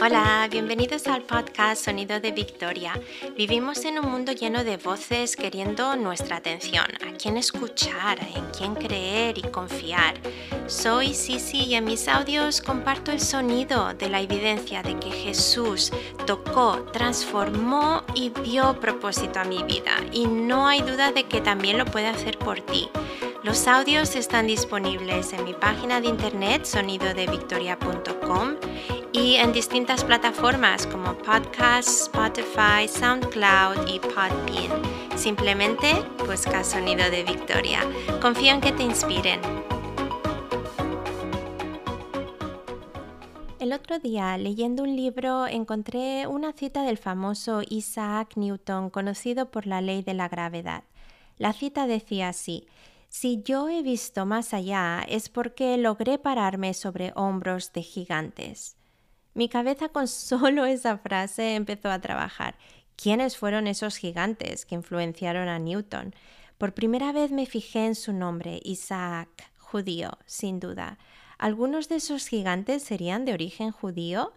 Hola, bienvenidos al podcast Sonido de Victoria. Vivimos en un mundo lleno de voces queriendo nuestra atención, a quién escuchar, en quién creer y confiar. Soy Sisi y en mis audios comparto el sonido de la evidencia de que Jesús tocó, transformó y dio propósito a mi vida y no hay duda de que también lo puede hacer por ti. Los audios están disponibles en mi página de internet sonidodevictoria.com y en distintas plataformas como Podcast, Spotify, SoundCloud y Podbean. Simplemente busca Sonido de Victoria. Confío en que te inspiren. El otro día, leyendo un libro, encontré una cita del famoso Isaac Newton, conocido por la ley de la gravedad. La cita decía así, si yo he visto más allá es porque logré pararme sobre hombros de gigantes. Mi cabeza con solo esa frase empezó a trabajar. ¿Quiénes fueron esos gigantes que influenciaron a Newton? Por primera vez me fijé en su nombre, Isaac, judío, sin duda. ¿Algunos de esos gigantes serían de origen judío?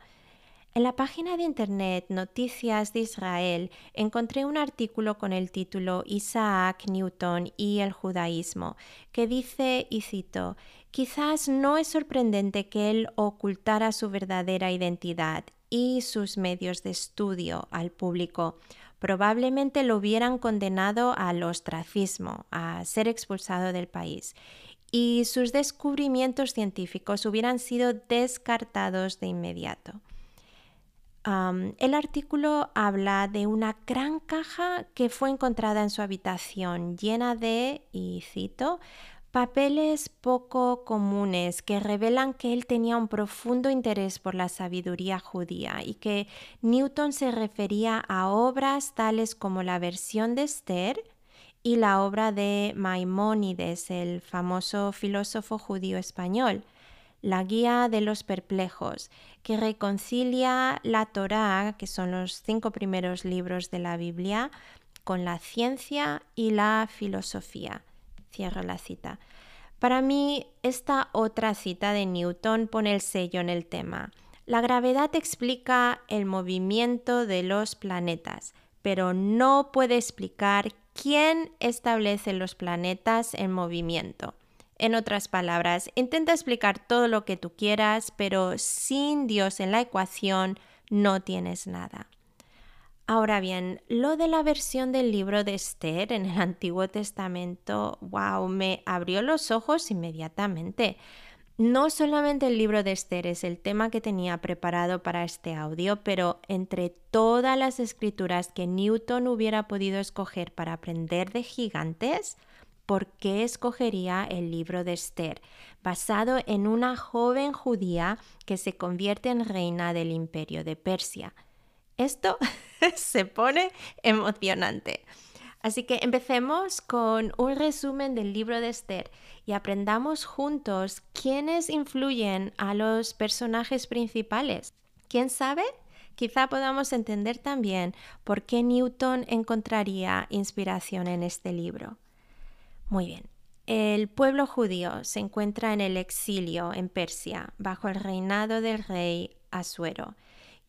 En la página de internet Noticias de Israel encontré un artículo con el título Isaac Newton y el judaísmo, que dice, y cito, quizás no es sorprendente que él ocultara su verdadera identidad y sus medios de estudio al público. Probablemente lo hubieran condenado al ostracismo, a ser expulsado del país y sus descubrimientos científicos hubieran sido descartados de inmediato el artículo habla de una gran caja que fue encontrada en su habitación llena de, y cito, papeles poco comunes que revelan que él tenía un profundo interés por la sabiduría judía y que Newton se refería a obras tales como la versión de Esther y la obra de Maimónides, el famoso filósofo judío español la guía de los perplejos, que reconcilia la Torá, que son los cinco primeros libros de la Biblia, con la ciencia y la filosofía. Cierro la cita. Para mí, esta otra cita de Newton pone el sello en el tema. La gravedad explica el movimiento de los planetas, pero no puede explicar quién establece los planetas en movimiento. En otras palabras, intenta explicar todo lo que tú quieras, pero sin Dios en la ecuación no tienes nada. Ahora bien, lo de la versión del libro de Esther en el Antiguo Testamento, wow, me abrió los ojos inmediatamente. No solamente el libro de Esther es el tema que tenía preparado para este audio, pero entre todas las escrituras que Newton hubiera podido escoger para aprender de gigantes, por qué escogería el libro de Esther, basado en una joven judía que se convierte en reina del imperio de Persia. Esto se pone emocionante. Así que empecemos con un resumen del libro de Esther y aprendamos juntos quiénes influyen a los personajes principales. ¿Quién sabe? Quizá podamos entender también por qué Newton encontraría inspiración en este libro. Muy bien. El pueblo judío se encuentra en el exilio en Persia bajo el reinado del rey Asuero,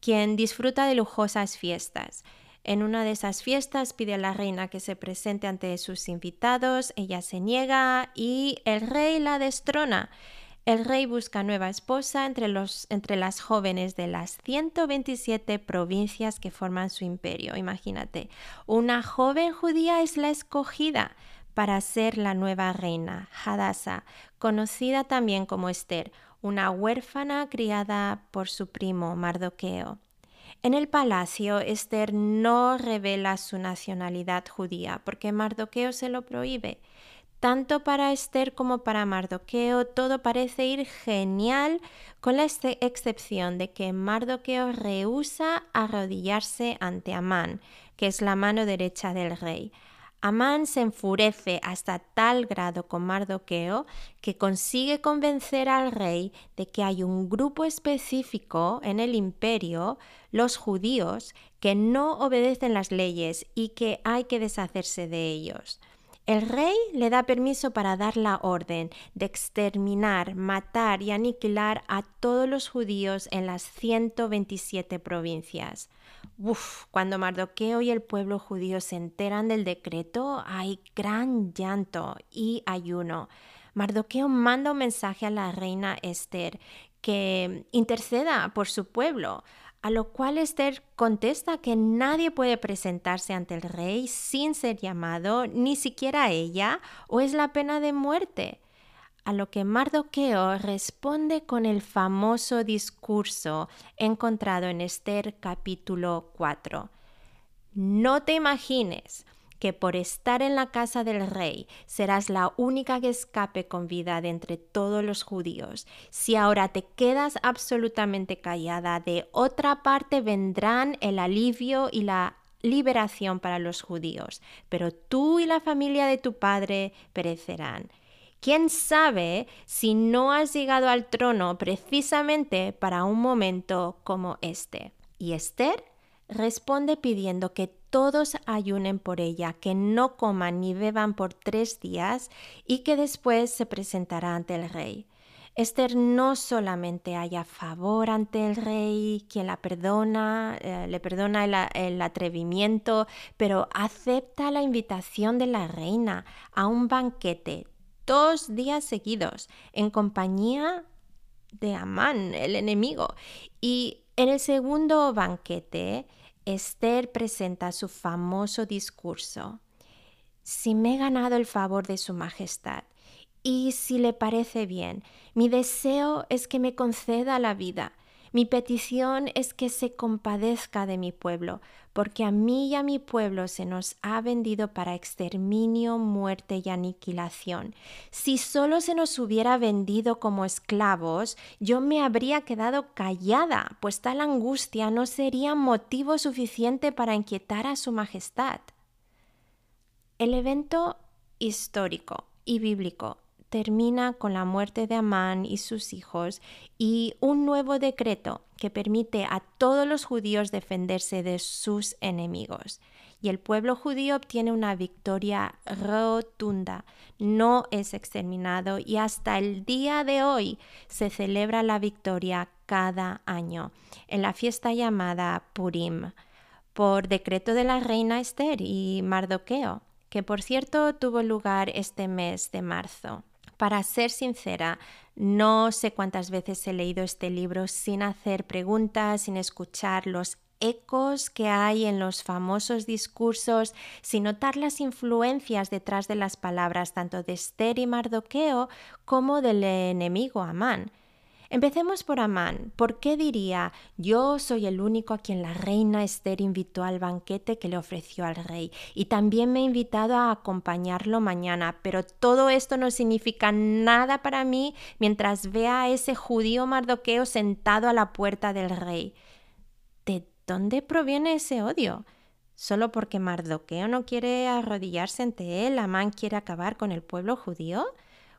quien disfruta de lujosas fiestas. En una de esas fiestas pide a la reina que se presente ante sus invitados, ella se niega y el rey la destrona. El rey busca nueva esposa entre, los, entre las jóvenes de las 127 provincias que forman su imperio. Imagínate, una joven judía es la escogida para ser la nueva reina, Hadassah, conocida también como Esther, una huérfana criada por su primo Mardoqueo. En el palacio, Esther no revela su nacionalidad judía porque Mardoqueo se lo prohíbe. Tanto para Esther como para Mardoqueo todo parece ir genial, con la excepción de que Mardoqueo rehúsa arrodillarse ante Amán, que es la mano derecha del rey. Amán se enfurece hasta tal grado con Mardoqueo que consigue convencer al rey de que hay un grupo específico en el imperio, los judíos, que no obedecen las leyes y que hay que deshacerse de ellos. El rey le da permiso para dar la orden de exterminar, matar y aniquilar a todos los judíos en las 127 provincias. Uf, cuando Mardoqueo y el pueblo judío se enteran del decreto, hay gran llanto y ayuno. Mardoqueo manda un mensaje a la reina Esther que interceda por su pueblo. A lo cual Esther contesta que nadie puede presentarse ante el rey sin ser llamado, ni siquiera ella, o es la pena de muerte. A lo que Mardoqueo responde con el famoso discurso encontrado en Esther capítulo 4. No te imagines que por estar en la casa del rey serás la única que escape con vida de entre todos los judíos. Si ahora te quedas absolutamente callada, de otra parte vendrán el alivio y la liberación para los judíos, pero tú y la familia de tu padre perecerán. ¿Quién sabe si no has llegado al trono precisamente para un momento como este? Y Esther responde pidiendo que todos ayunen por ella, que no coman ni beban por tres días y que después se presentará ante el rey. Esther no solamente haya favor ante el rey, quien la perdona, eh, le perdona el, el, atrevimiento, pero acepta la invitación de la reina a un banquete dos días seguidos en compañía de Amán, el enemigo. Y en el segundo banquete, Esther presenta su famoso discurso. Si me he ganado el favor de Su Majestad y si le parece bien, mi deseo es que me conceda la vida. Mi petición es que se compadezca de mi pueblo, porque a mí y a mi pueblo se nos ha vendido para exterminio, muerte y aniquilación. Si solo se nos hubiera vendido como esclavos, yo me habría quedado callada, pues tal angustia no sería motivo suficiente para inquietar a Su Majestad. El evento histórico y bíblico termina con la muerte de Amán y sus hijos y un nuevo decreto que permite a todos los judíos defenderse de sus enemigos. Y el pueblo judío obtiene una victoria rotunda, no es exterminado y hasta el día de hoy se celebra la victoria cada año en la fiesta llamada Purim, por decreto de la reina Esther y Mardoqueo, que por cierto tuvo lugar este mes de marzo. Para ser sincera, no sé cuántas veces he leído este libro sin hacer preguntas, sin escuchar los ecos que hay en los famosos discursos, sin notar las influencias detrás de las palabras tanto de Esther y Mardoqueo como del enemigo Amán. Empecemos por Amán. ¿Por qué diría yo soy el único a quien la reina Esther invitó al banquete que le ofreció al rey y también me ha invitado a acompañarlo mañana, pero todo esto no significa nada para mí mientras vea a ese judío Mardoqueo sentado a la puerta del rey? ¿De dónde proviene ese odio? ¿Solo porque Mardoqueo no quiere arrodillarse ante él, Amán quiere acabar con el pueblo judío?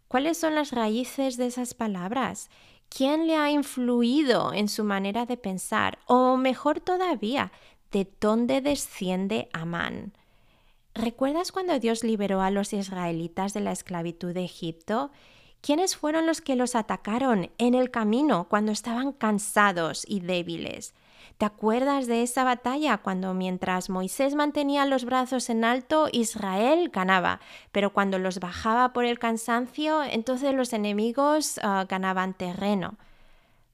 ¿Cuáles son las raíces de esas palabras? ¿Quién le ha influido en su manera de pensar? O mejor todavía, ¿de dónde desciende Amán? ¿Recuerdas cuando Dios liberó a los israelitas de la esclavitud de Egipto? ¿Quiénes fueron los que los atacaron en el camino cuando estaban cansados y débiles? ¿Te acuerdas de esa batalla cuando mientras Moisés mantenía los brazos en alto, Israel ganaba, pero cuando los bajaba por el cansancio, entonces los enemigos uh, ganaban terreno?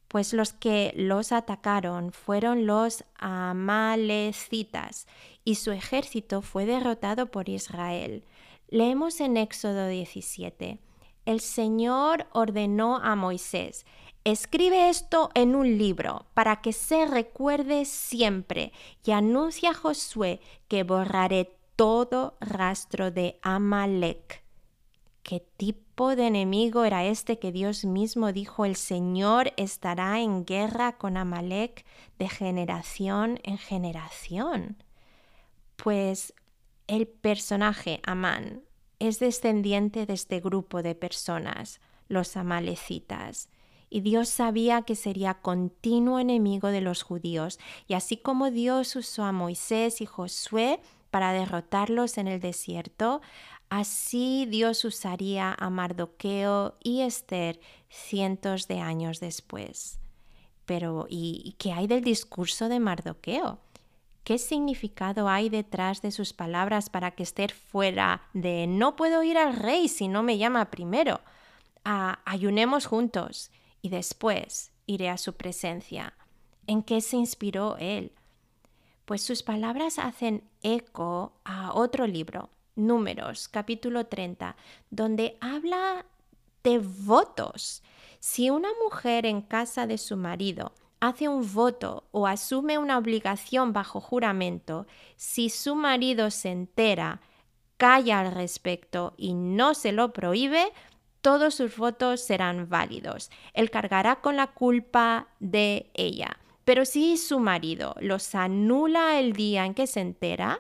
Pues los que los atacaron fueron los amalecitas y su ejército fue derrotado por Israel. Leemos en Éxodo 17. El Señor ordenó a Moisés, Escribe esto en un libro para que se recuerde siempre y anuncia a Josué que borraré todo rastro de Amalek. ¿Qué tipo de enemigo era este que Dios mismo dijo el Señor estará en guerra con Amalek de generación en generación? Pues el personaje Amán es descendiente de este grupo de personas, los amalecitas y Dios sabía que sería continuo enemigo de los judíos, y así como Dios usó a Moisés y Josué para derrotarlos en el desierto, Así Dios usaría a Mardoqueo y Esther cientos de años después. Pero, ¿y qué hay del discurso de Mardoqueo? ¿Qué significado hay detrás de sus palabras para que Esther fuera de no puedo ir al rey si no me llama primero? A ayunemos juntos y después iré a su presencia. ¿En qué se inspiró él? Pues sus palabras hacen eco a otro libro, Números, capítulo 30, donde habla de votos. Si una mujer en casa de su marido hace un voto o asume una obligación bajo juramento, si su marido se entera, calla al respecto y no se lo prohíbe, todos sus votos serán válidos. Él cargará con la culpa de ella. Pero si su marido los anula el día en que se entera,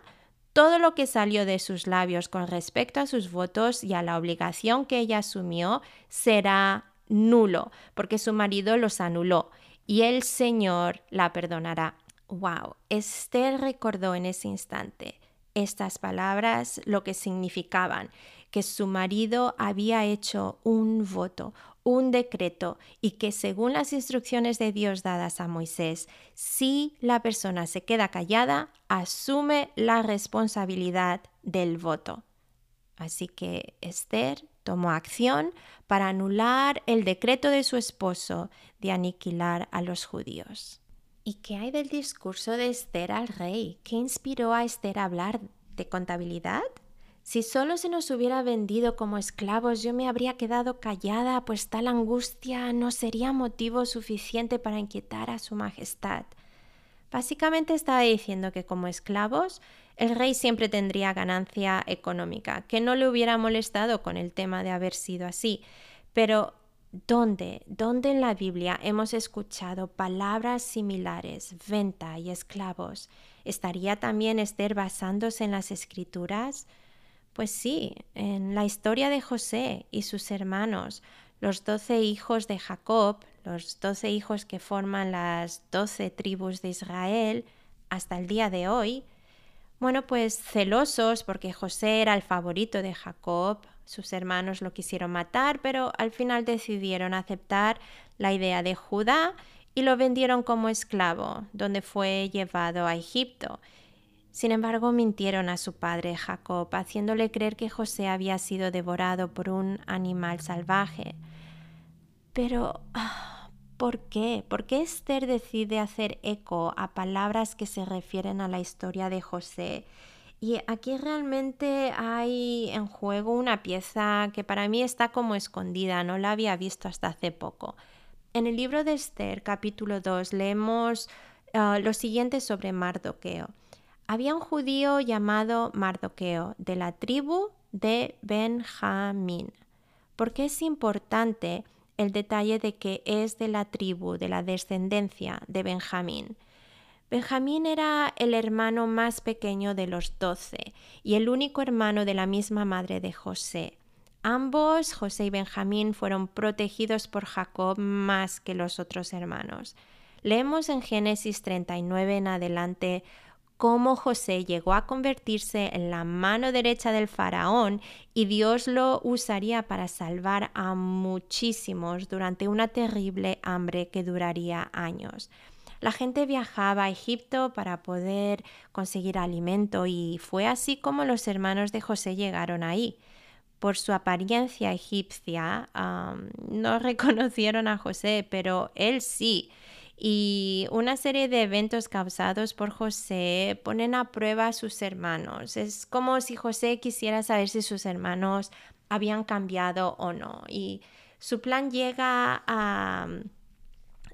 todo lo que salió de sus labios con respecto a sus votos y a la obligación que ella asumió será nulo, porque su marido los anuló y el Señor la perdonará. Wow, Esther recordó en ese instante estas palabras lo que significaban, que su marido había hecho un voto, un decreto y que según las instrucciones de Dios dadas a Moisés, si la persona se queda callada, asume la responsabilidad del voto. Así que Esther tomó acción para anular el decreto de su esposo de aniquilar a los judíos. ¿Y qué hay del discurso de Esther al rey? ¿Qué inspiró a Esther a hablar de contabilidad? Si solo se nos hubiera vendido como esclavos, yo me habría quedado callada, pues tal angustia no sería motivo suficiente para inquietar a su Majestad. Básicamente estaba diciendo que como esclavos el rey siempre tendría ganancia económica, que no le hubiera molestado con el tema de haber sido así. Pero ¿dónde, dónde en la Biblia hemos escuchado palabras similares, venta y esclavos? ¿Estaría también Esther basándose en las escrituras? Pues sí, en la historia de José y sus hermanos, los doce hijos de Jacob, los doce hijos que forman las doce tribus de Israel hasta el día de hoy, bueno, pues celosos porque José era el favorito de Jacob, sus hermanos lo quisieron matar, pero al final decidieron aceptar la idea de Judá y lo vendieron como esclavo, donde fue llevado a Egipto. Sin embargo, mintieron a su padre Jacob, haciéndole creer que José había sido devorado por un animal salvaje. Pero, ah, ¿por qué? ¿Por qué Esther decide hacer eco a palabras que se refieren a la historia de José? Y aquí realmente hay en juego una pieza que para mí está como escondida, no la había visto hasta hace poco. En el libro de Esther, capítulo 2, leemos ah, lo siguiente sobre Mardoqueo. Había un judío llamado Mardoqueo de la tribu de Benjamín. ¿Por qué es importante el detalle de que es de la tribu, de la descendencia de Benjamín? Benjamín era el hermano más pequeño de los doce y el único hermano de la misma madre de José. Ambos, José y Benjamín, fueron protegidos por Jacob más que los otros hermanos. Leemos en Génesis 39 en adelante cómo José llegó a convertirse en la mano derecha del faraón y Dios lo usaría para salvar a muchísimos durante una terrible hambre que duraría años. La gente viajaba a Egipto para poder conseguir alimento y fue así como los hermanos de José llegaron ahí por su apariencia egipcia, no reconocieron a José, pero él sí. Y una serie de eventos causados por José ponen a prueba a sus hermanos. Es como si José quisiera saber si sus hermanos habían cambiado o no. Y su plan llega a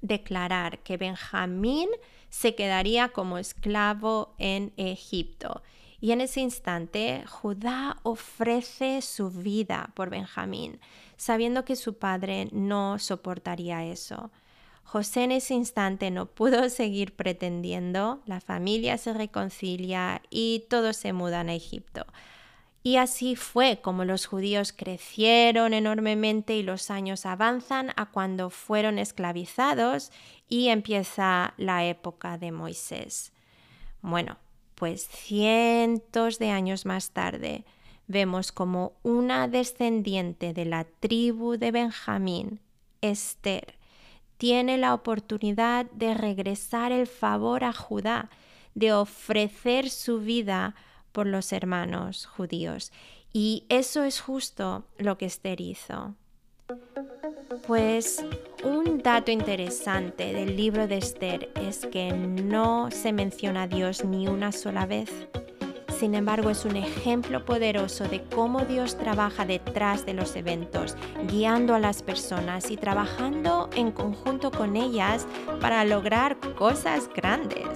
declarar que Benjamín se quedaría como esclavo en Egipto y en ese instante Judá ofrece su vida por Benjamín, sabiendo que su padre no soportaría eso. José en ese instante no pudo seguir pretendiendo, la familia se reconcilia y todos se mudan a Egipto. Y así fue como los judíos crecieron enormemente y los años avanzan a cuando fueron esclavizados y empieza la época de Moisés. Bueno, pues cientos de años más tarde, vemos como una descendiente de la tribu de Benjamín, Esther, tiene la oportunidad de regresar el favor a Judá, de ofrecer su vida por los hermanos judíos. Y eso es justo lo que Esther hizo. Pues un dato interesante del libro de Esther es que no se menciona a Dios ni una sola vez. Sin embargo, es un ejemplo poderoso de cómo Dios trabaja detrás de los eventos, guiando a las personas y trabajando en conjunto con ellas para lograr cosas grandes.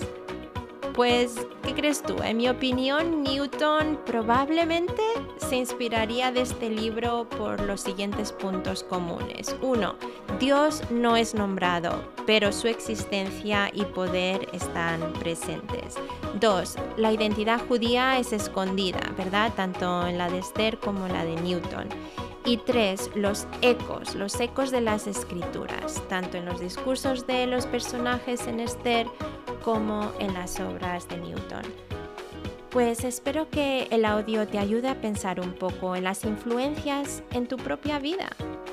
Pues, ¿qué crees tú? En mi opinión, Newton probablemente se inspiraría de este libro por los siguientes puntos comunes. Uno, Dios no es nombrado, pero su existencia y poder están presentes. Dos, la identidad judía es escondida, ¿verdad? Tanto en la de Esther como en la de Newton. Y tres, los ecos, los ecos de las escrituras, tanto en los discursos de los personajes en Esther como en las obras de Newton. Pues espero que el audio te ayude a pensar un poco en las influencias en tu propia vida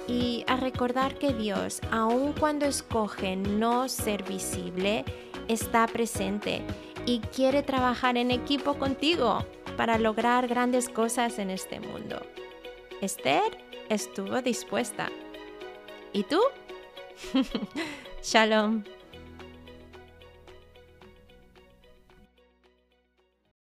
y a recordar que Dios, aun cuando escoge no ser visible, está presente y quiere trabajar en equipo contigo para lograr grandes cosas en este mundo. Esther estuvo dispuesta. ¿Y tú? Shalom.